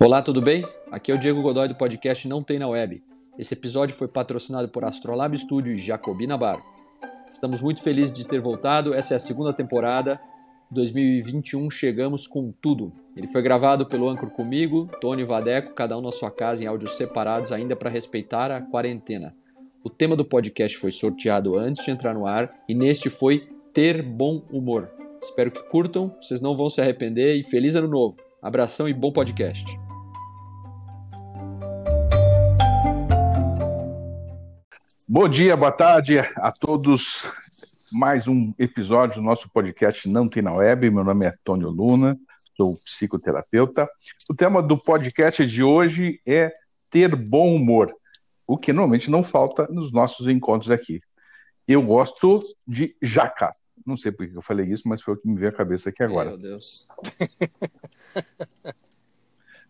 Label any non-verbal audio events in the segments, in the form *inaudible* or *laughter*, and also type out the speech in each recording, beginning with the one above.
Olá, tudo bem? Aqui é o Diego Godoy do podcast Não Tem na Web. Esse episódio foi patrocinado por Astrolab Studio e Jacobina Bar. Estamos muito felizes de ter voltado. Essa é a segunda temporada. 2021 chegamos com tudo. Ele foi gravado pelo Anchor comigo, Tony Vadeco, cada um na sua casa em áudios separados, ainda para respeitar a quarentena. O tema do podcast foi sorteado antes de entrar no ar e neste foi ter bom humor. Espero que curtam, vocês não vão se arrepender e feliz ano novo. Abração e bom podcast. Bom dia, boa tarde a todos. Mais um episódio do nosso podcast Não Tem na Web. Meu nome é Antônio Luna, sou psicoterapeuta. O tema do podcast de hoje é ter bom humor, o que normalmente não falta nos nossos encontros aqui. Eu gosto de jaca. Não sei por que eu falei isso, mas foi o que me veio à cabeça aqui agora. Meu Deus.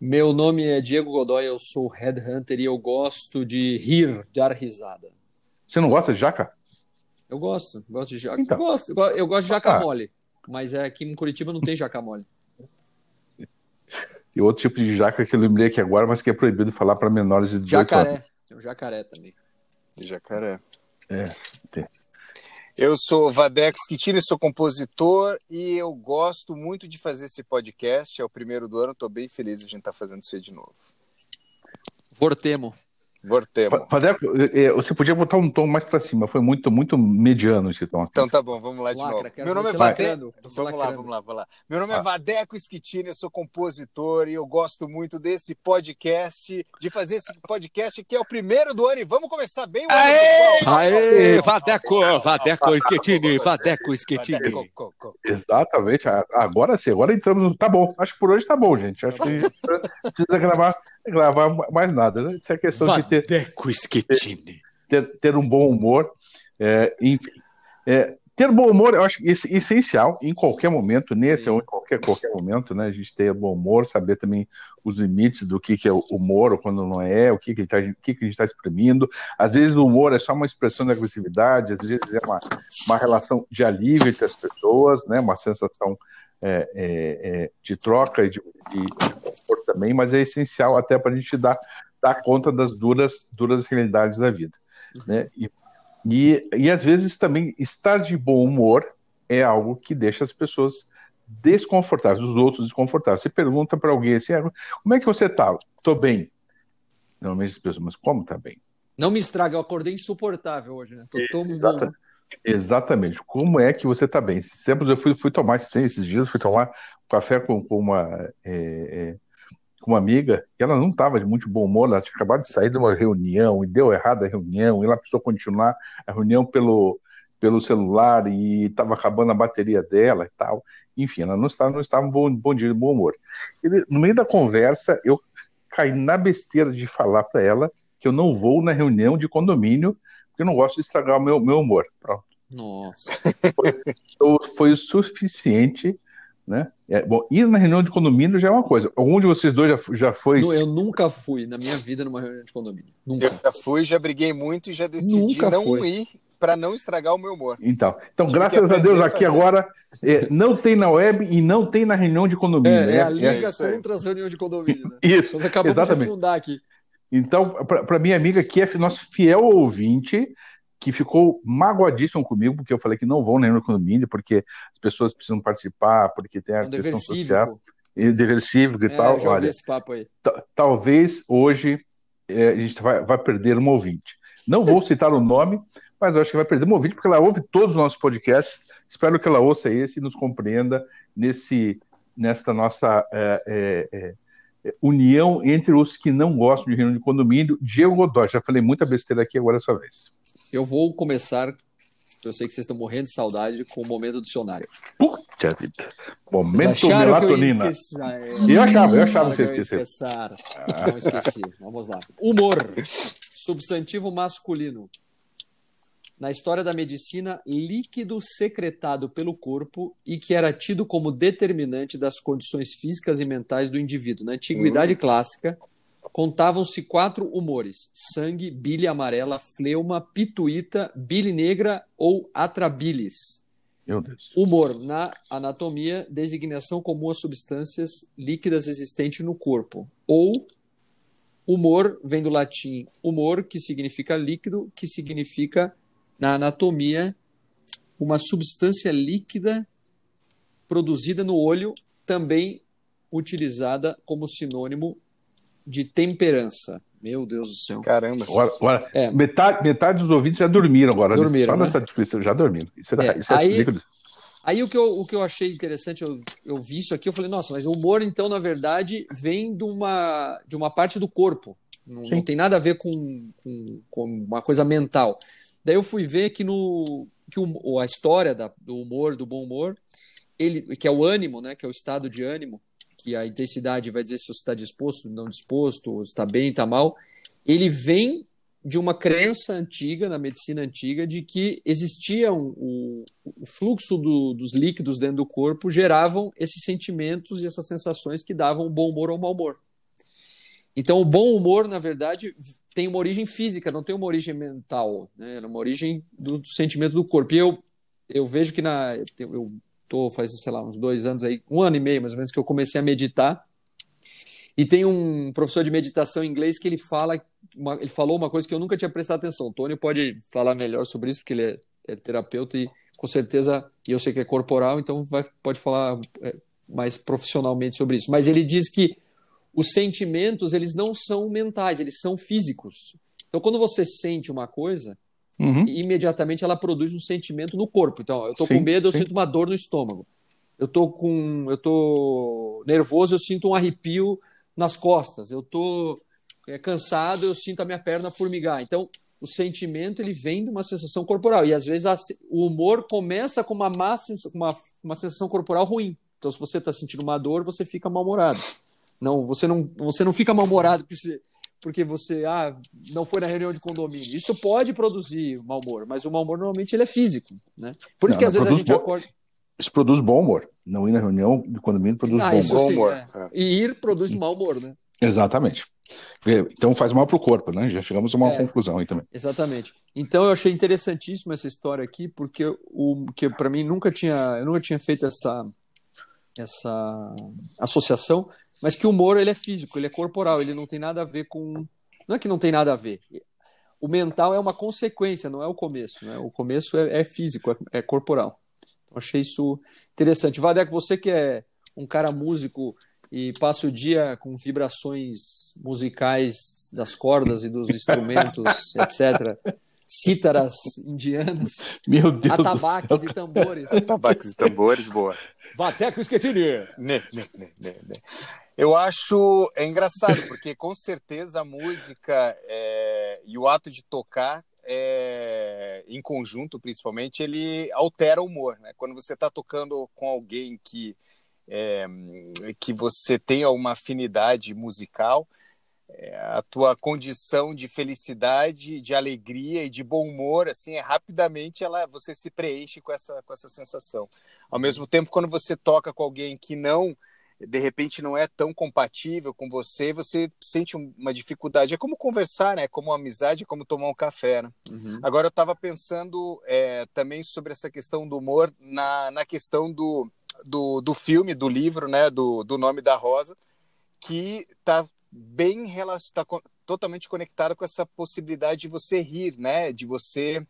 Meu nome é Diego Godoy, eu sou headhunter e eu gosto de rir, dar risada. Você não gosta de jaca? Eu gosto, gosto de jaca. Então. Eu, gosto, eu go- eu gosto de jaca Ah. mole, mas é aqui em Curitiba não tem jaca mole. E outro tipo de jaca que eu lembrei aqui agora, mas que é proibido falar para menores de 18 anos. Jacaré, é o jacaré também. Jacaré. É, tem. Eu sou Vadeco Schettini, sou compositor e eu gosto muito de fazer esse podcast. É o primeiro do ano, estou bem feliz de a gente estar fazendo isso aí de novo. Vortemo. Vortemo. Fadeco, eh, você podia botar um tom mais para cima, foi muito, muito mediano esse tom. Então tá bom, vamos lá de Lacra, novo. Meu nome é Vadeco. lacrando, Vamos lá, lacrando. vamos lá, vamos lá. Meu nome é Ah. Vadeco Schettini, eu sou compositor e eu gosto muito desse podcast, de fazer esse podcast que é o primeiro do ano e vamos começar bem o ano, pessoal. Aê, Vadeco, Vadeco Schettini, Vadeco Schettini. Vadeco, co, co. Exatamente, agora sim, agora entramos no. Tá bom, acho que por hoje tá bom, gente. Acho que a gente não precisa gravar, gravar mais nada, né? Isso é questão de ter, Vadeco Schettini. ter, ter um bom humor. é, enfim. É, ter bom humor, eu acho que isso é essencial em qualquer momento, nesse Sim. ou em qualquer, qualquer momento, né? A gente ter bom humor, saber também os limites do que, que é o humor ou quando não é, o que, que, tá- o que, que a gente está exprimindo. Às vezes o humor é só uma expressão de agressividade, às vezes é uma, uma relação de alívio entre as pessoas, né? Uma sensação é, é, é, de troca e de, de, de conforto também, mas é essencial até para a gente dar, dar conta das duras, duras realidades da vida. Né? E, e, e às vezes também estar de bom humor é algo que deixa as pessoas desconfortáveis, os outros desconfortáveis. Você pergunta para alguém assim, "Ah, como é que você está? Estou bem. Normalmente as pessoas, mas como está bem? Não me estraga, eu acordei insuportável hoje, né? Tô tão Exata-. Exatamente. Como é que você está bem? Esses tempos eu fui, fui tomar, esses dias, fui tomar café com, com uma, é, é, com uma amiga, e ela não estava de muito bom humor, ela tinha acabado de sair de uma reunião, e deu errado a reunião, e ela precisou continuar a reunião pelo, pelo celular, e estava acabando a bateria dela e tal. Enfim, ela não estava, não estava bom, bom dia, de bom humor. E, no meio da conversa, eu caí na besteira de falar para ela que eu não vou na reunião de condomínio, porque eu não gosto de estragar o meu, meu humor. Pronto. Nossa. Então, foi o suficiente, né? É, bom, ir na reunião de condomínio já é uma coisa. Algum de vocês dois já, já foi? Nu- Eu nunca fui na minha vida numa reunião de condomínio. Eu Nunca. já fui, já briguei muito e já decidi Nunca não foi. ir para não estragar o meu humor. Então, então Tive graças a Deus aqui fazer. agora é, não tem na web e não tem na reunião de condomínio. É, é a É- liga aí. contra as reuniões de condomínio, né? *laughs* Isso, Nós acabamos de exatamente. fundar aqui. Então, para minha amiga que é nosso fiel ouvinte, que ficou magoadíssimo comigo, porque eu falei que não vão na reunião de condomínio, porque as pessoas precisam participar, porque tem a É um questão social, e dever cívico e É, tal. Olha, esse papo aí. ta- talvez hoje é, a gente vai, vai perder uma ouvinte. Não vou citar o nome, mas acho que vai perder uma ouvinte, porque ela ouve todos os nossos podcasts. Espero que ela ouça esse e nos compreenda nesse, nessa nossa é, é, é, é, união entre os que não gostam de reunião de condomínio. Diego Godoy, já falei muita besteira aqui, agora é a sua vez. Eu vou começar, eu sei que vocês estão morrendo de saudade, com o momento do dicionário. Puxa vida. Momento que eu melatonina. esquecer? Ah, é. Eu achava, eu achava que você esquecer. Não esqueci. Vamos lá. Humor. Substantivo masculino. Na história da medicina, líquido secretado pelo corpo e que era tido como determinante das condições físicas e mentais do indivíduo. Na antiguidade clássica, contavam-se quatro humores: sangue, bile amarela, fleuma, pituíta, bile negra ou atrabilis. Meu Deus. Humor, na anatomia, designação comum a substâncias líquidas existentes no corpo. Ou humor vem do latim humor, que significa líquido, que significa, na anatomia, uma substância líquida produzida no olho, também utilizada como sinônimo de temperança. Meu Deus do céu. Caramba. Agora, agora é. metade, metade dos ouvintes já dormiram agora. Dormiram, só né? nessa descrição, já dormiram. Isso é, É, isso é aí- Aí o que, eu, o que eu achei interessante, eu, eu vi isso aqui, eu falei, nossa, mas o humor, então, na verdade, vem de uma, de uma parte do corpo. Não, não tem nada a ver com, com, com uma coisa mental. Daí eu fui ver que, no, que o, a história da, do humor, do bom humor, ele, que é o ânimo, né, que é o estado de ânimo, que a intensidade vai dizer se você está disposto, não disposto, está bem, está mal, ele vem de uma crença antiga, na medicina antiga, de que existia um- o, fluxo do- dos líquidos dentro do corpo geravam esses sentimentos e essas sensações que davam bom humor ou mau humor. Então, o bom humor, na verdade, tem uma origem física, não tem uma origem mental, né? É uma origem do, do sentimento do corpo. E eu, eu vejo que na, eu tô faz, sei lá, uns dois anos aí, um ano e meio mais ou menos, que eu comecei a meditar. E tem um professor de meditação inglês que ele fala, uma- ele falou uma coisa que eu nunca tinha prestado atenção. O Tony pode falar melhor sobre isso, porque ele é, é terapeuta e com certeza, e eu sei que é corporal, então vai, pode falar é, mais profissionalmente sobre isso. Mas ele diz que os sentimentos, eles não são mentais, eles são físicos. Então, quando você sente uma coisa, Uhum. imediatamente ela produz um sentimento no corpo. Então, eu Sim, com medo, eu sim. sinto uma dor no estômago. Eu tô com, eu tô nervoso, eu sinto um arrepio nas costas. Eu tô é, cansado, eu sinto a minha perna formigar. Então, o sentimento ele vem de uma sensação corporal e às vezes a o humor começa com uma má sens- uma, uma sensação corporal ruim. Então, se você está sentindo uma dor, você fica mal-humorado. Não, você não, você não fica mal-humorado porque você, porque você ah, não foi na reunião de condomínio. Isso pode produzir mau humor, mas o mau humor normalmente ele é físico, né? Por isso Não, que às vezes a produz gente bo- acorda. Isso produz bom humor. Não ir na reunião de condomínio produz Ah, bom isso humor. Bom sim, humor, é. é. E ir produz mau humor, né? Exatamente. Então faz mal pro corpo, né? Já chegamos a uma É. conclusão aí também. Exatamente. Então eu achei interessantíssimo essa história aqui, porque o que para mim nunca tinha, eu nunca tinha feito essa essa associação, mas que o humor ele é físico, ele é corporal, ele não tem nada a ver com não é que não tem nada a ver. O mental é uma consequência, não é o começo, né? O começo é, é físico, é, é corporal. Então achei isso interessante. Vadeco, você que é um cara músico e passa o dia com vibrações musicais das cordas e dos instrumentos, *laughs* etc. Cítaras indianas, Meu Deus do atabaques e tambores. Tabaques e tambores, boa. Vateco Schettini! Né, né, né, né, né. Eu acho é engraçado, porque com certeza a música é, e o ato de tocar, é, em conjunto principalmente, ele altera o humor. Né? Quando você está tocando com alguém que, é, que você tem uma afinidade musical, é, a tua condição de felicidade, de alegria e de bom humor, assim, é, rapidamente ela, você se preenche com essa, com essa sensação. Ao mesmo tempo, quando você toca com alguém que não de repente não é tão compatível com você, você sente um- uma dificuldade. É como conversar, né? É como amizade, é como tomar um café, né? Uhum. Agora eu estava pensando é, também sobre essa questão do humor na, na questão do, do, do filme, do livro, né? Do, do Nome da Rosa, que está bem tá totalmente conectado com essa possibilidade de você rir, né? De você,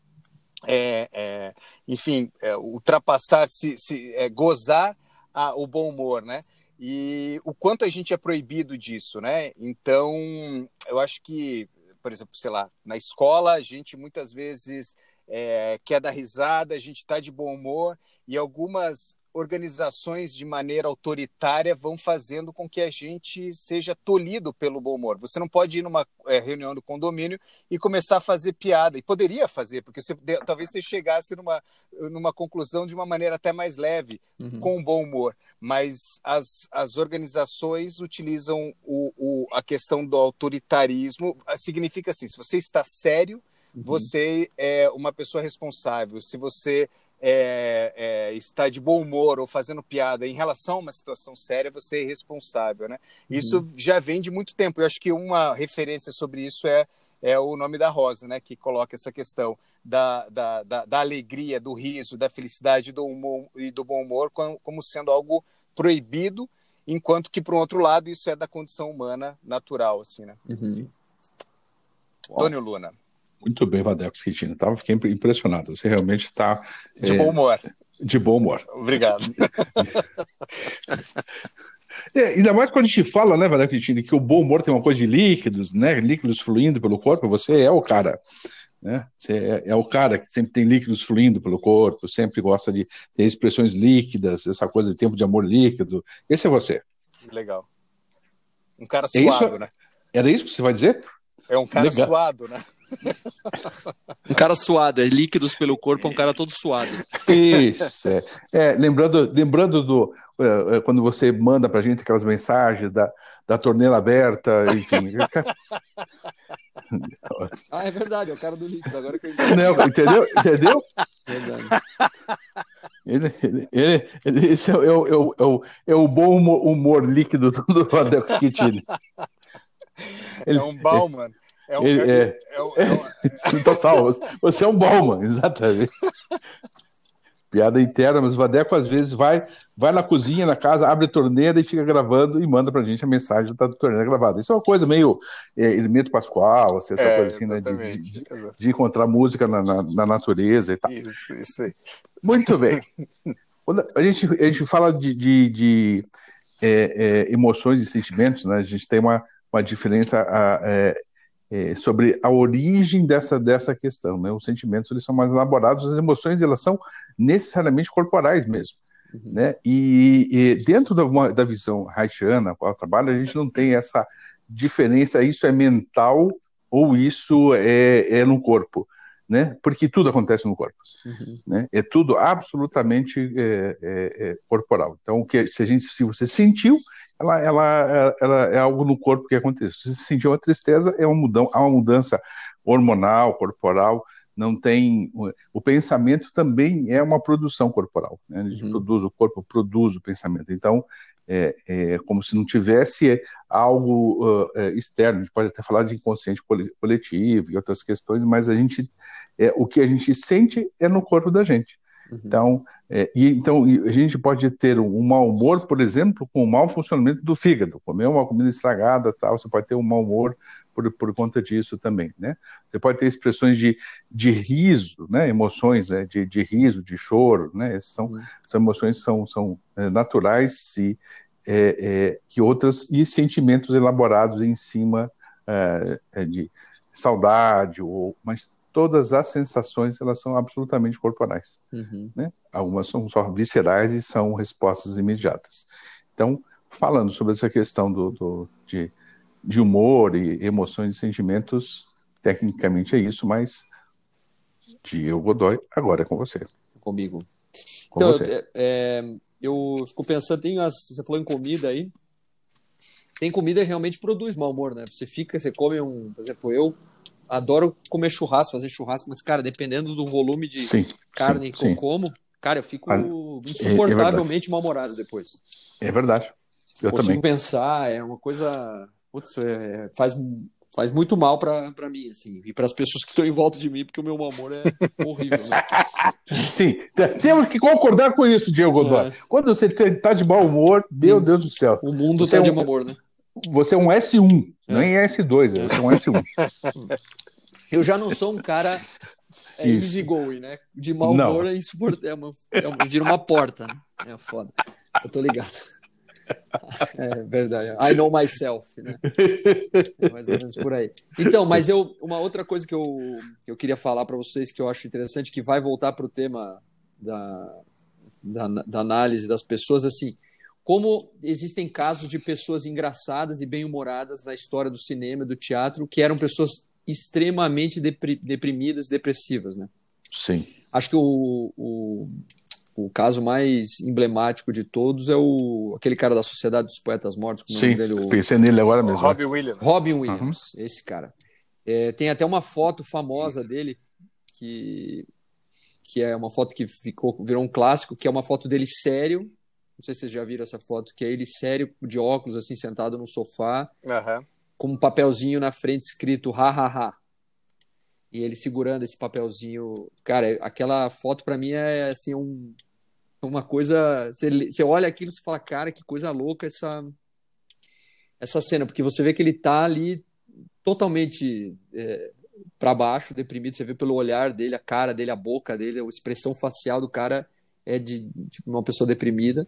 é, é, enfim, é, ultrapassar, se, se é, gozar a, o bom humor, né? E o quanto a gente é proibido disso, né? Então, eu acho que, por exemplo, sei lá, na escola a gente muitas vezes é, quer dar risada, a gente está de bom humor e algumas organizações de maneira autoritária vão fazendo com que a gente seja tolhido pelo bom humor. Você não pode ir numa é, reunião do condomínio e começar a fazer piada, e poderia fazer, porque você, talvez você chegasse numa, numa conclusão de uma maneira até mais leve, Uhum. com bom humor, mas as, as organizações utilizam o, o, a questão do autoritarismo. Significa assim: se você está sério, Uhum. você é uma pessoa responsável. Se você é, é, está de bom humor ou fazendo piada em relação a uma situação séria, você é responsável, né? Isso já vem de muito tempo. Eu acho que uma referência sobre isso é, é o nome da Rosa, né? Que coloca essa questão da, da, da, da, alegria, do riso, da felicidade do humor, e do bom humor como, como sendo algo proibido, enquanto que, por um outro lado, isso é da condição humana natural, assim, né? Uhum. Tônio Luna. Muito bem, Vadeco Schettino. Tava, fiquei impressionado. Você realmente está... De é, bom humor. De bom humor. Obrigado. *laughs* É, ainda mais quando a gente fala, né, Vadeco Schettino, que o bom humor tem uma coisa de líquidos, né? Líquidos fluindo pelo corpo. Você é o cara né? Você é, é, o cara que sempre tem líquidos fluindo pelo corpo, sempre gosta de ter expressões líquidas, essa coisa de tempo de amor líquido. Esse é você. Legal. Um cara é suado, isso? né? Era isso que você vai dizer? É um cara Legal. suado, né? Um cara suado, é líquidos pelo corpo, é um cara todo suado. Isso, é. é lembrando, lembrando do. É, é quando você manda pra gente aquelas mensagens da, da torneira aberta, enfim. *laughs* ah, é verdade, é o cara do líquido, agora que eu entendi. Não, entendeu? Entendeu? Verdade. Ele, ele, ele, esse é, é, o, é, o, é, o, é o bom humor, humor líquido do Adex Kitini. É um Bauman. É um, ele, é, é, é, é, *laughs* total, você é um Bauman, exatamente. Piada interna, mas o Vadeco às vezes vai, vai na cozinha, na casa, abre a torneira e fica gravando e manda pra gente a mensagem da torneira gravada. Isso é uma coisa meio é, elemento pascual, assim, essa é, coisa assim, né, de, de, de, encontrar música na, na, na, natureza e tal. Isso, isso aí. Muito bem. A gente, a gente fala de, de, de é, é emoções e sentimentos, né? A gente tem uma, uma diferença a, é, é, sobre a origem dessa, dessa questão. Né? Os sentimentos eles são mais elaborados, as emoções elas são necessariamente corporais mesmo. Uhum. Né? E, e, dentro da, uma, da visão haitiana, qual trabalho, a gente não tem essa diferença, isso é mental ou isso é, é no corpo. Né? Porque tudo acontece no corpo, uhum. né? É tudo absolutamente é, é, é corporal. Então, o que se a gente, se você sentiu, ela, ela, ela é algo no corpo que acontece. Se você sentiu uma tristeza, é uma mudança, há uma mudança hormonal, corporal, não tem. O pensamento também é uma produção corporal. Né? A gente uhum. produz, o corpo produz o pensamento. Então, é, é como se não tivesse algo uh, externo. A gente pode até falar de inconsciente coletivo e outras questões, mas a gente, é, o que a gente sente é no corpo da gente. Uhum. Então, é, e, então, a gente pode ter um, mau humor, por exemplo, com o mau funcionamento do fígado. Comer uma comida estragada, tal, você pode ter um mau humor por, por conta disso também, né? Você pode ter expressões de, de riso, né? Emoções, né? De, de riso, de choro, né? Essas são, uhum. são emoções que são, são naturais e é, é, que outras e sentimentos elaborados em cima é, é, de saudade ou mas todas as sensações elas são absolutamente corporais. Uhum. Né? Algumas são só viscerais e são respostas imediatas. Então, falando sobre essa questão do, do de, de, humor e emoções e sentimentos, tecnicamente é isso, mas Diego Godoy, agora é com você. Comigo. Com então, você. É, é, eu fico pensando, tem as, você falou em comida aí, tem comida que realmente produz mau humor, né? Você fica, você come um, por exemplo, eu adoro comer churrasco, fazer churrasco, mas, cara, dependendo do volume de sim, carne sim, que eu sim. como, cara, eu fico ah, insuportavelmente é, é mal-humorado depois. É verdade. Eu consigo também. pensar, é uma coisa. Putz, é, faz, faz muito mal para mim, assim, e para as pessoas que estão em volta de mim, porque o meu amor é horrível. Né? *laughs* Sim, temos que concordar com isso, Diego Godoy. É. Quando você está de mau humor, meu Deus do céu. O mundo está é um, de mau humor, né? Você é um S1, é. nem é S2, você é um S1. *laughs* Eu já não sou um cara é, easygoing, né? De mau humor não. é insuportável. É, é, vira uma porta, né? É foda. Eu tô ligado. *laughs* É verdade. I know myself, né? É mais ou menos por aí. Então, mas eu uma outra coisa que eu, que eu queria falar para vocês que eu acho interessante, que vai voltar para o tema da, da, da, análise das pessoas, assim, como existem casos de pessoas engraçadas e bem-humoradas na história do cinema, do teatro, que eram pessoas extremamente deprimidas, depressivas, né? Sim. Acho que o, o, o, caso mais emblemático de todos é o aquele cara da Sociedade dos Poetas Mortos, como Sim, dele, o... pensei nele agora mesmo. Robin Williams. Robin Williams, uhum. esse cara. É, tem até uma foto famosa dele que que é uma foto que ficou virou um clássico, que é uma foto dele sério não sei se vocês já viram essa foto, que é ele sério, de óculos, assim, sentado no sofá, uhum. com um papelzinho na frente escrito ha, ha, ha. e ele segurando esse papelzinho. Cara, aquela foto para mim é assim um, uma coisa. Você, olha aquilo e fala, cara, que coisa louca essa essa cena, porque você vê que ele tá ali totalmente é, para baixo, deprimido. Você vê pelo olhar dele, a cara dele, a boca dele, a expressão facial do cara é de, de uma pessoa deprimida.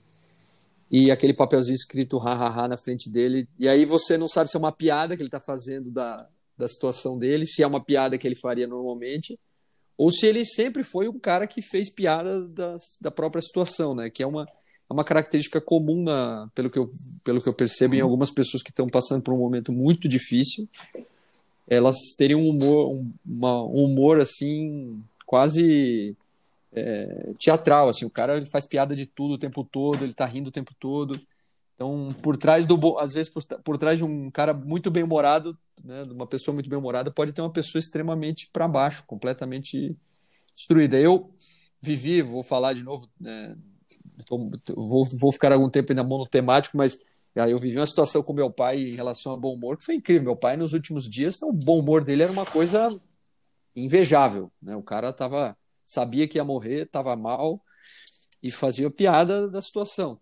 E aquele papelzinho escrito ha, ha, ha na frente dele. E aí você não sabe se é uma piada que ele está fazendo da, da situação dele, se é uma piada que ele faria normalmente, ou se ele sempre foi um cara que fez piada da, da própria situação, né? Que é uma, é uma característica comum, na, pelo, que eu, pelo que eu percebo, em algumas pessoas que estão passando por um momento muito difícil. Elas teriam um humor, um, uma, um humor assim, quase é, teatral. Assim, o cara ele faz piada de tudo o tempo todo, ele tá rindo o tempo todo. Então, por trás do. Às vezes, por, por trás de um cara muito bem-humorado, né, de uma pessoa muito bem-humorada, pode ter uma pessoa extremamente para baixo, completamente destruída. Eu vivi, vou falar de novo, né, tô, vou, vou ficar algum tempo ainda monotemático, mas aí eu vivi uma situação com meu pai em relação ao bom humor que foi incrível. Meu pai, nos últimos dias, o bom humor dele era uma coisa invejável. Né? O cara tava, sabia que ia morrer, estava mal e fazia piada da situação.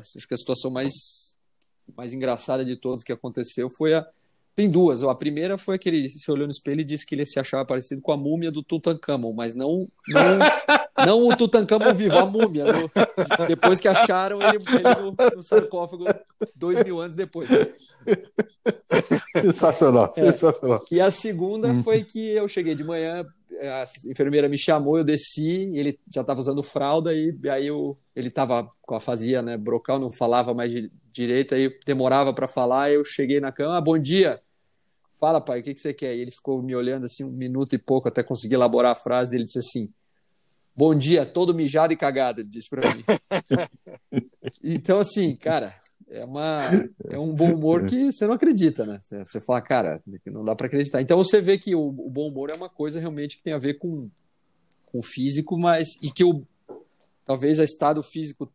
Acho que a situação mais, mais engraçada de todas que aconteceu foi a, tem duas. A primeira foi que ele se olhou no espelho e disse que ele se achava parecido com a múmia do Tutankhamon, mas não não, não o Tutankhamon vivo, a múmia. No, depois que acharam ele, ele no, no, sarcófago dois mil anos depois. Sensacional, é. sensacional. E a segunda hum. foi que eu cheguei de manhã, a enfermeira me chamou, eu desci, ele já estava usando fralda e aí eu, ele estava com a fazia, né, brocal, não falava mais direito, aí demorava para falar, eu cheguei na cama, ah, bom dia. Fala, pai, o que, que você quer? E ele ficou me olhando assim um minuto e pouco até conseguir elaborar a frase. Ele disse assim: Bom dia, todo mijado e cagado, ele disse para mim. *laughs* então, assim, cara, é, uma, é um bom humor que você não acredita, né? Você fala, cara, não dá para acreditar. Então você vê que o, o, bom humor é uma coisa realmente que tem a ver com, com o físico, mas e que o talvez o estado físico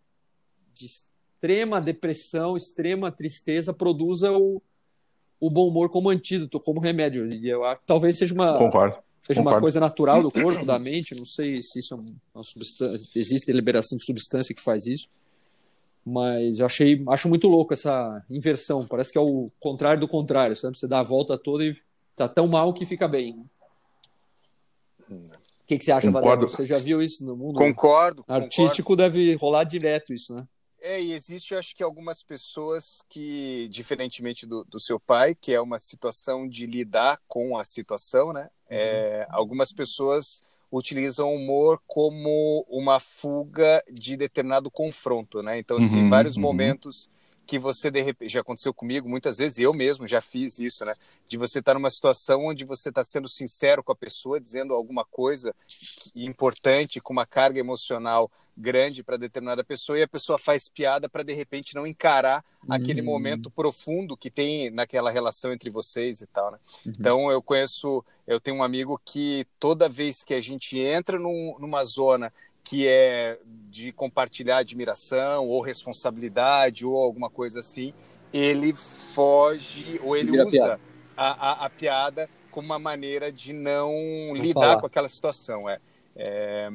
de extrema depressão, extrema tristeza produza o, o bom humor como antídoto, como remédio. E eu acho que talvez seja uma, Concordo. seja Concordo. uma coisa natural do corpo, da mente. Não sei se isso é uma substância, existe liberação de substância que faz isso. Mas eu achei, acho muito louco essa inversão. Parece que é o contrário do contrário, sabe? Você dá a volta toda e tá tão mal que fica bem. O que, que você acha, Concordo. Você já viu isso no mundo? Concordo. Artístico concordo. deve rolar direto isso, né? É, e existe, acho que, algumas pessoas que, diferentemente do, do, seu pai, que é uma situação de lidar com a situação, né? Uhum. É, algumas pessoas utilizam o humor como uma fuga de determinado confronto, né? Então, assim, uhum, vários uhum. momentos que você de repente já aconteceu comigo muitas vezes eu mesmo já fiz isso né de você estar tá numa situação onde você está sendo sincero com a pessoa dizendo alguma coisa importante com uma carga emocional grande para determinada pessoa e a pessoa faz piada para de repente não encarar uhum. aquele momento profundo que tem naquela relação entre vocês e tal, né? Uhum. Então eu conheço, eu tenho um amigo que toda vez que a gente entra num, numa zona que é de compartilhar admiração ou responsabilidade ou alguma coisa assim, ele foge ou ele usa a piada. A, a, a piada como uma maneira de não Vou lidar falar. com aquela situação. É. é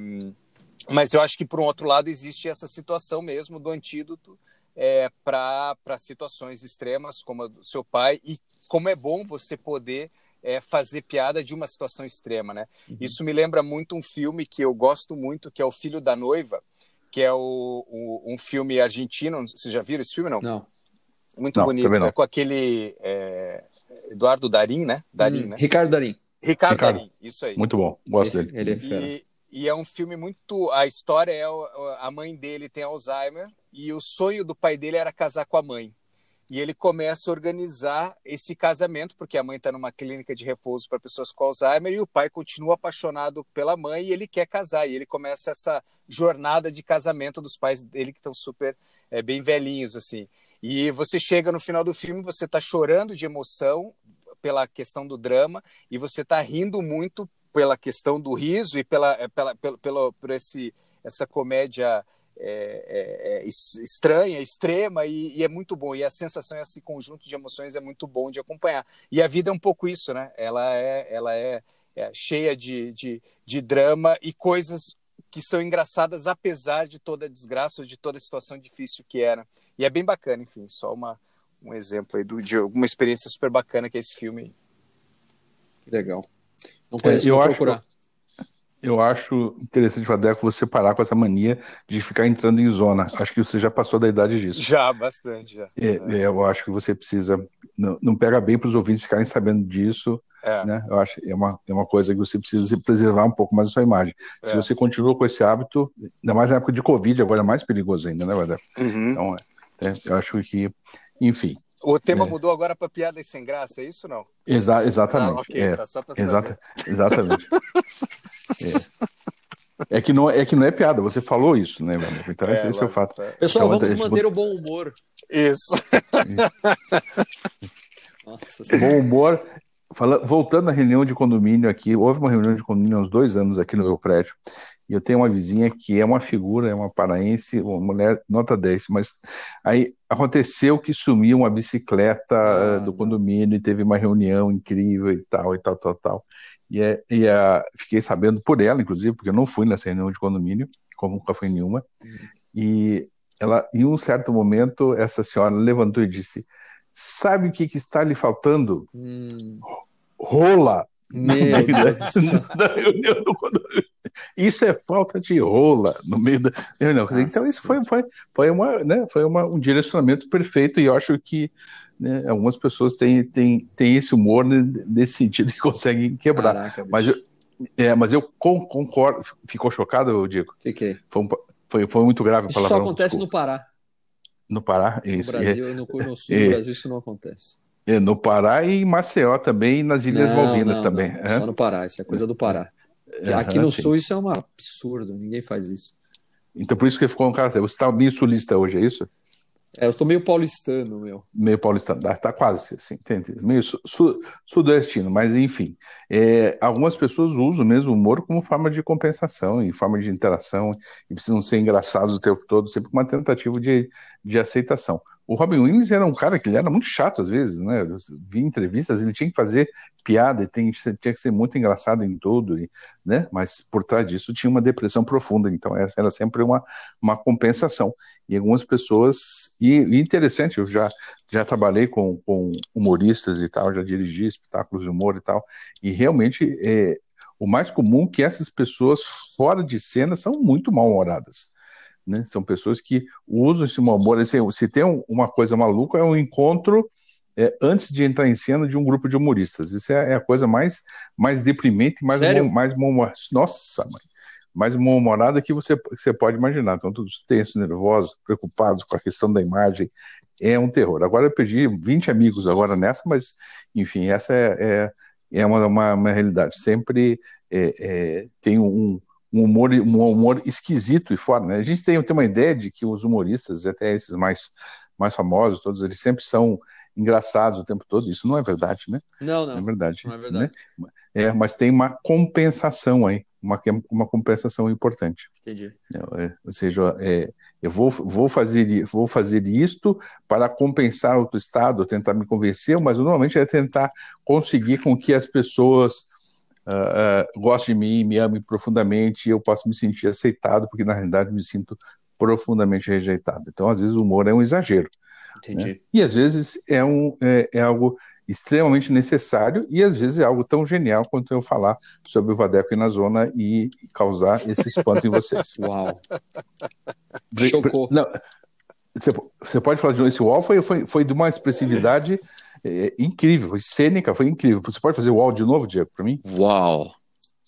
mas eu acho que, por um outro lado, existe essa situação mesmo do antídoto é, para situações extremas, como a do seu pai, e como é bom você poder é, fazer piada de uma situação extrema, né? Uhum. Isso me lembra muito um filme que eu gosto muito, que é O Filho da Noiva, que é o, o um filme argentino. Vocês já viram esse filme, não? Não. Muito não, bonito. É com aquele é, Eduardo Darim, né? Darim, hum, né? Ricardo Darim. Ricardo, Ricardo Darim, isso aí. Muito bom, gosto esse, dele. Ele é fera. E, e é um filme muito. A história é a mãe dele tem Alzheimer e o sonho do pai dele era casar com a mãe. E ele começa a organizar esse casamento, porque a mãe está numa clínica de repouso para pessoas com Alzheimer e o pai continua apaixonado pela mãe e ele quer casar. E ele começa essa jornada de casamento dos pais dele que estão super é, bem velhinhos assim. E você chega no final do filme, você está chorando de emoção pela questão do drama e você está rindo muito pela questão do riso e pela, é, pela, pela, pela por esse, essa comédia é, é, é estranha, extrema e, e, é muito bom. E a sensação, esse conjunto de emoções é muito bom de acompanhar. E a vida é um pouco isso, né? Ela é, ela é é, cheia de, de, de drama e coisas que são engraçadas apesar de toda a desgraça, de toda a situação difícil que era. E é bem bacana, enfim, só uma, um exemplo aí do, de alguma experiência super bacana que é esse filme. Legal. Não conheço, é, eu acho, procurar. Eu acho interessante, Vadeco, você parar com essa mania de ficar entrando em zona. Acho que você já passou da idade disso. Já, bastante, já. É, é. Eu acho que você precisa. Não, não pega bem para os ouvintes ficarem sabendo disso. É. Né? Eu acho é uma, é uma coisa que você precisa preservar um pouco mais a sua imagem. Se é. você continua com esse hábito, ainda mais na época de Covid, agora é mais perigoso ainda, né, Vadeco? Uhum. Então, é, eu acho que, enfim, o tema é. mudou agora para piadas sem graça, é isso não? Exa exatamente. Ah, okay, é. tá Exata exatamente. é. é. que não, é que não é piada, você falou isso, né, mano? Então, é, esse, esse é o fato. É. Pessoal, então, vamos manter o bom humor. Isso. *laughs* Nossa, bom humor. Fala, voltando à reunião de condomínio aqui, houve uma reunião de condomínio há uns dois anos aqui no meu prédio, e eu tenho uma vizinha que é uma figura, é uma paraense, uma mulher nota 10, mas aí aconteceu que sumiu uma bicicleta ah, do condomínio e teve uma reunião incrível e tal, e tal, tal, tal. E, é, e a, fiquei sabendo por ela, inclusive, porque eu não fui nessa reunião de condomínio, como nunca fui nenhuma, e ela, em um certo momento, essa senhora levantou e disse, sabe o que, que está lhe faltando? Hum. Rola! Meu *laughs* Deus da reunião do condomínio. Isso é falta de rola no meio da reunião. Então, isso foi, foi, foi, uma, né, foi uma, um direcionamento perfeito e eu acho que né, algumas pessoas têm, têm, têm esse humor nesse sentido e conseguem quebrar. Caraca, mas, eu, é, mas eu concordo. Ficou chocado, Diego? Fiquei. Foi, um, foi, foi muito grave. Isso só acontece desculpa. no Pará. No Pará? Isso. No Brasil, é, no, no sul é, do Brasil, isso não acontece. É, no Pará e em Maceió também, e nas Ilhas não, Malvinas não, também. Não, é? Só no Pará, isso é coisa do Pará. Aqui no sim. sul isso é um absurdo, ninguém faz isso. Então por isso que ficou um cara. Você está meio sulista hoje, é isso? É, eu estou meio paulistano, meu. Meio paulistano, tá, tá quase assim, entende? Meio su, su, sudestino, mas enfim. É, algumas pessoas usam mesmo o humor como forma de compensação e forma de interação e precisam ser engraçados o tempo todo, sempre uma tentativa de, de aceitação. O Robin Williams era um cara que ele era muito chato às vezes, né? Eu vi entrevistas, ele tinha que fazer piada, tinha, que ser muito engraçado em tudo, né? Mas por trás disso tinha uma depressão profunda, então era sempre uma, uma compensação. E algumas pessoas, e, e interessante, eu já, já trabalhei com, com humoristas e tal, já dirigi espetáculos de humor e tal, e realmente é, o mais comum é que essas pessoas fora de cena são muito mal-humoradas né? São pessoas que usam esse mau humor. Assim, se tem uma coisa maluca, é um encontro é, antes de entrar em cena de um grupo de humoristas. Isso é, é a coisa mais, mais deprimente, mais, Sério? mais Nossa, mãe! Mais mal-humorada que você, que você pode imaginar. Estão todos tensos, nervosos, preocupados com a questão da imagem. É um terror. Agora eu perdi 20 amigos agora nessa, mas, enfim, essa é, é, é uma, uma, uma realidade. Sempre é, é tem um, um humor, um humor esquisito e fora. Né? A gente tem, tem uma ideia de que os humoristas, até esses mais, mais famosos, todos eles sempre são engraçados o tempo todo. Isso não é verdade, né? Não, não. Não é verdade. Não é verdade. Né? É, mas tem uma compensação aí, uma, uma compensação importante. Entendi. É, é ou seja, é, eu vou, vou, fazer, vou fazer isto para compensar outro estado, tentar me convencer, mas normalmente é tentar conseguir com que as pessoas uh, uh, goste de mim, me ame profundamente e eu posso me sentir aceitado, porque na realidade me sinto profundamente rejeitado. Então, às vezes, o humor é um exagero. Entendi. Né? E às vezes é, um, é, é, algo extremamente necessário e às vezes é algo tão genial quanto eu falar sobre o Vadeco na zona e causar esse espanto em vocês. *laughs* Uau! Chocou. Não, você, pode falar de esse uau foi, foi, foi de uma expressividade é, incrível, foi cênica, foi incrível. Você pode fazer o uau de novo, Diego, para mim? Uau!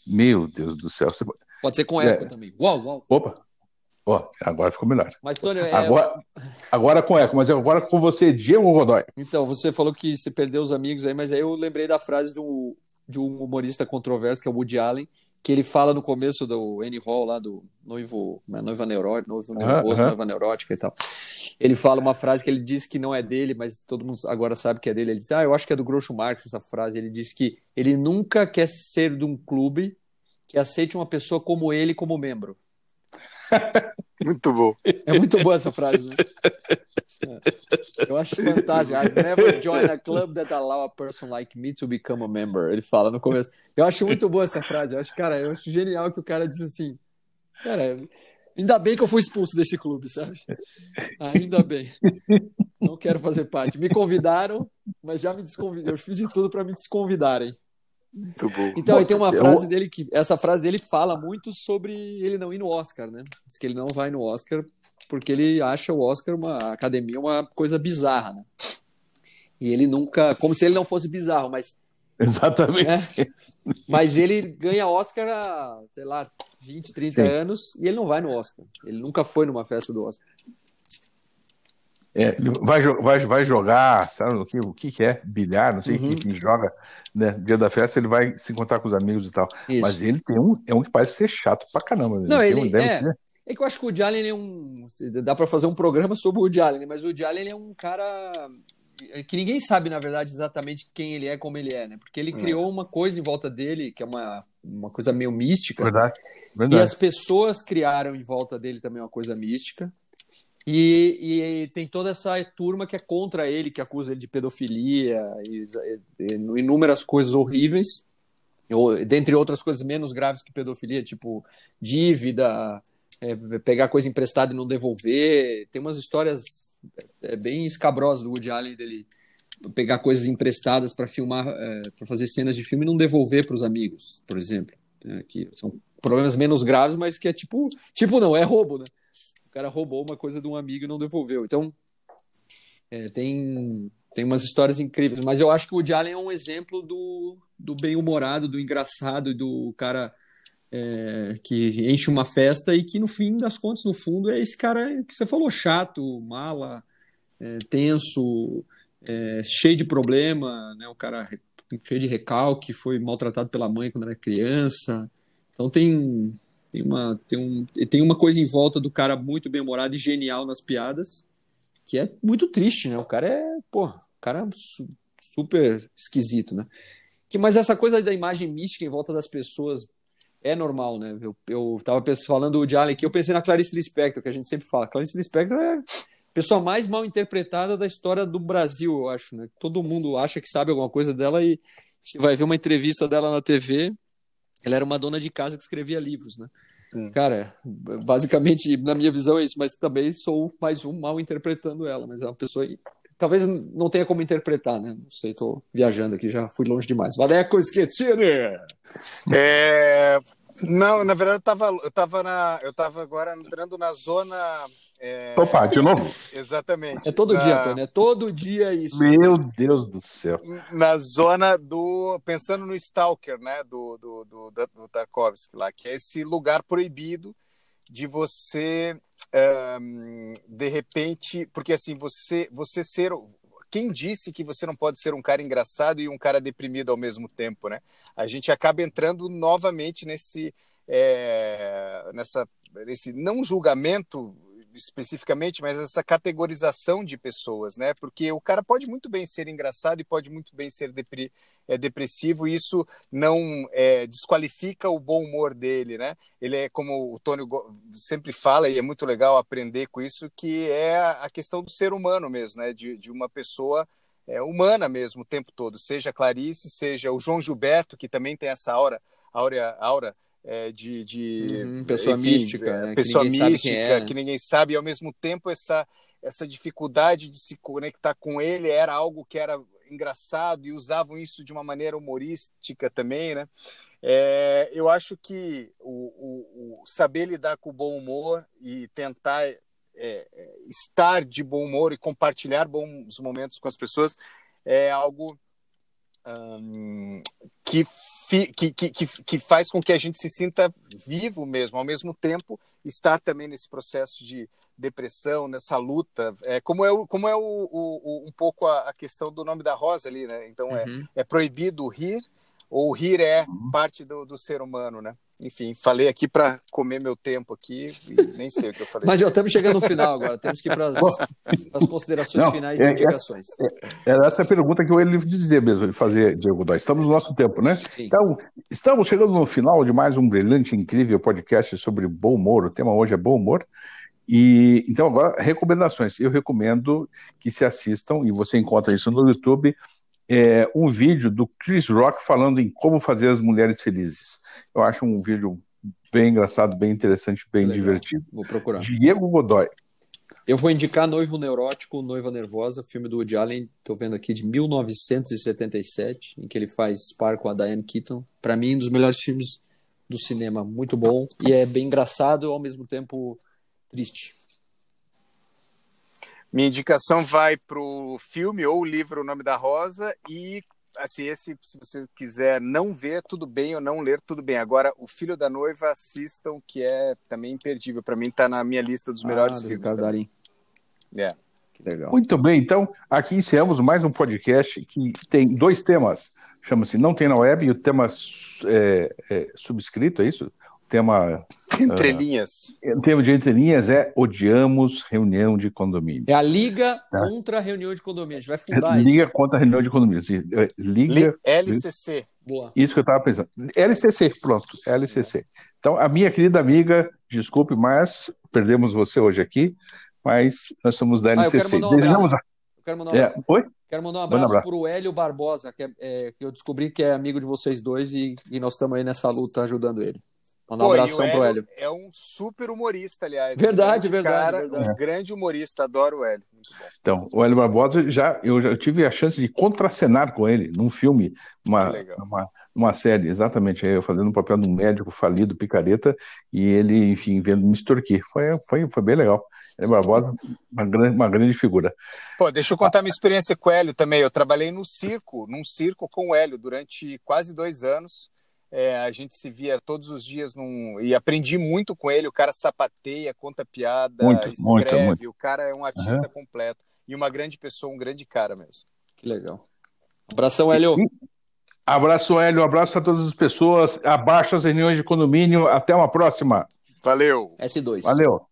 Meu Deus do céu. Você... Pode ser com eco é. também. Uau, uau. Opa! Ó, agora ficou melhor. Mas, Tony, é... agora, agora com eco, mas agora com você, Diego Godoy. Então, você falou que você perdeu os amigos aí, mas aí eu lembrei da frase de um, de um humorista controverso, que é o Woody Allen, que ele fala no começo do Annie Hall, lá do noivo, é, noiva neurótica, noivo nervoso, noiva neurótica e tal. Ele fala uma frase que ele diz que não é dele, mas todo mundo agora sabe que é dele. Ele diz, ah, eu acho que é do Groucho Marx essa frase. Ele diz que ele nunca quer ser de um clube que aceite uma pessoa como ele como membro. *laughs* muito bom. É muito boa essa frase, né? Eu acho fantástico. I never join a club that allow a person like me to become a member. Ele fala no começo. Eu acho muito boa essa frase. Eu acho, cara, eu acho genial que o cara diz assim. Cara, ainda bem que eu fui expulso desse clube, sabe? Ainda bem. Não quero fazer parte. Me convidaram, mas já me desconvidaram. Eu fiz de tudo para me desconvidarem. Muito bom. Então, aí tem uma frase dele que. Essa frase dele fala muito sobre ele não ir no Oscar, né? Diz que ele não vai no Oscar porque ele acha o Oscar, uma a academia, uma coisa bizarra, né? E ele nunca. Como se ele não fosse bizarro, mas. *laughs* Exatamente. É, mas ele ganha Oscar há, sei lá, 20, 30 Sim. anos e ele não vai no Oscar. Ele nunca foi numa festa do Oscar. É, vai, vai, vai jogar, sabe o que, o que é? Bilhar, não sei o uhum. que, que joga, né? Dia da festa ele vai se encontrar com os amigos e tal. Isso. Mas ele tem um, é um que parece ser chato pra caramba. Não, ele, ele um, é, ser... é que eu acho que o Woody Allen é um. Dá pra fazer um programa sobre o Woody Allen, mas o Woody Allen é um cara que ninguém sabe, na verdade, exatamente quem ele é, como ele é, né? Porque ele é. criou uma coisa em volta dele, que é uma, uma coisa meio mística. Verdade. Verdade. E as pessoas criaram em volta dele também uma coisa mística. E, e, tem toda essa turma que é contra ele, que acusa ele de pedofilia e, e, inúmeras coisas horríveis, ou, dentre outras coisas menos graves que pedofilia, tipo dívida, é, pegar coisa emprestada e não devolver. Tem umas histórias é, bem escabrosas do Woody Allen dele pegar coisas emprestadas para filmar, é, para fazer cenas de filme e não devolver para os amigos, por exemplo. Né, que são problemas menos graves, mas que é tipo, tipo não, é roubo, né? o cara roubou uma coisa de um amigo e não devolveu. Então, é, tem, tem umas histórias incríveis. Mas eu acho que o Woody Allen é um exemplo do, do bem-humorado, do engraçado, do cara é, que enche uma festa e que, no fim das contas, no fundo, é esse cara que você falou, chato, mala, é, tenso, é, cheio de problema, né? o cara cheio de recalque, foi maltratado pela mãe quando era criança. Então tem tem uma, tem, um, tem uma coisa em volta do cara muito bem-humorado e genial nas piadas, que é muito triste, né? O cara é, pô, cara é su super esquisito, né? Que, mas essa coisa da imagem mística em volta das pessoas é normal, né? Eu, eu tava falando do Allen aqui, eu pensei na Clarice Lispector, que a gente sempre fala. Clarice Lispector é a pessoa mais mal interpretada da história do Brasil, eu acho, né? Todo mundo acha que sabe alguma coisa dela e você vai ver uma entrevista dela na TV, ela era uma dona de casa que escrevia livros, né? Hum. Cara, basicamente, na minha visão é isso, mas também sou mais um mal interpretando ela, mas é uma pessoa. Talvez não tenha como interpretar, né? Não sei, tô viajando aqui, já fui longe demais. Valeco Schettini! É... Não, na verdade eu tava, eu tava, na, eu tava agora entrando na zona é... Opa, de novo? Exatamente. É todo na... dia, Tony, é todo dia isso. Meu Deus do céu. Na zona do. Pensando no Stalker, né? Do, do, do, do Tarkovsky lá, que é esse lugar proibido de você. Um, de repente. Porque assim, você, você ser. Quem disse que você não pode ser um cara engraçado e um cara deprimido ao mesmo tempo, né? A gente acaba entrando novamente nesse. É, nessa, nesse não julgamento especificamente, mas essa categorização de pessoas, né? Porque o cara pode muito bem ser engraçado e pode muito bem ser depre, é, depressivo, e isso não é, desqualifica o bom humor dele, né? Ele é como o Tony sempre fala, e é muito legal aprender com isso, que é a questão do ser humano mesmo, né? De, de uma pessoa é, humana mesmo o tempo todo, seja Clarice, seja o João Gilberto, que também tem essa aura, aura, aura é, de, de uhum, pessoa enfim, mística, é, né? pessoa que mística, é, né? que ninguém sabe, e ao mesmo tempo essa, essa dificuldade de se conectar com ele era algo que era engraçado e usavam isso de uma maneira humorística também, né? É, eu acho que o, o, o, saber lidar com o bom humor e tentar é, é estar de bom humor e compartilhar bons momentos com as pessoas é algo um, que que, que, que, que faz com que a gente se sinta vivo mesmo, ao mesmo tempo estar também nesse processo de depressão, nessa luta, é, como é, o, como é o, o, um pouco a, a, questão do nome da rosa ali, né? Então é, uhum. é proibido rir, ou rir é uhum. parte do, do ser humano, né? enfim, falei aqui para comer meu tempo aqui e nem sei o que eu falei. Mas já estamos chegando no final agora, temos que ir para as considerações Não, finais e é, indicações. Era essa, é, essa pergunta que eu ia dizer mesmo, de fazer, Diego Dói. Estamos no nosso tempo, né? Sim. Então, estamos chegando no final de mais um brilhante, incrível podcast sobre bom humor. O tema hoje é bom humor. E então agora recomendações. Eu recomendo que se assistam e você encontra isso no YouTube. É, um vídeo do Chris Rock falando em como fazer as mulheres felizes. Eu acho um vídeo bem engraçado, bem interessante, bem divertido. Vou procurar. Diego Godoy. Eu vou indicar Noivo Neurótico, Noiva Nervosa, filme do Woody Allen, estou vendo aqui de 1977, em que ele faz par com a Diane Keaton. Para mim, um dos melhores filmes do cinema, muito bom e é bem engraçado ao mesmo tempo triste. Minha indicação vai para o filme ou o livro O Nome da Rosa e assim, esse, se você quiser não ver, tudo bem, ou não ler, tudo bem. Agora, O Filho da Noiva, assistam, que é também imperdível. Para mim, está na minha lista dos melhores ah, filmes. Darim. É. Que legal. Muito bem, então, aqui encerramos mais um podcast que tem dois temas. Chama-se Não Tem na Web e o tema é, é, subscrito, é isso? O tema. *laughs* Entre uh, linhas. O tema de entre linhas é Odiamos Reunião de Condomínio. É a Liga tá? contra a Reunião de Condomínio. A gente vai fundar Liga isso. contra a Reunião de Condomínio. É, Liga. LCC. Boa. Isso que eu estava pensando. LCC, pronto. LCC. Então, a minha querida amiga, desculpe, mas perdemos você hoje aqui mas nós somos da LCC. Ah, eu quero mandar um abraço. Eu quero mandar um abraço. É. Oi? Quero mandar um abraço, para o Hélio Barbosa, que, é, é, que, eu descobri que é amigo de vocês dois e, e nós estamos aí nessa luta ajudando ele. Mandar um abração para o Hélio. É um super humorista, aliás. Verdade, um verdade. Cara, verdade. Um grande humorista, adoro o Hélio. Então, o Hélio Barbosa, já, eu já tive a chance de contracenar com ele num filme, uma, uma, uma série, exatamente, eu fazendo um papel de um médico falido, picareta, e ele, enfim, vendo me extorquir. Foi, foi, foi bem legal. Hélio Barbosa, uma grande, uma grande figura. Pô, deixa eu contar minha experiência com o Hélio também. Eu trabalhei no circo, num circo com o Hélio durante quase dois anos. É, a gente se via todos os dias num... e aprendi muito com ele. O cara sapateia, conta piada, muito, escreve. Muito, muito. O cara é um artista uhum. completo e uma grande pessoa, um grande cara mesmo. Que legal. Abração, Hélio. Abraço, Hélio. Abraço a todas as pessoas. Abaixo as reuniões de condomínio. Até uma próxima. Valeu. S2. Valeu.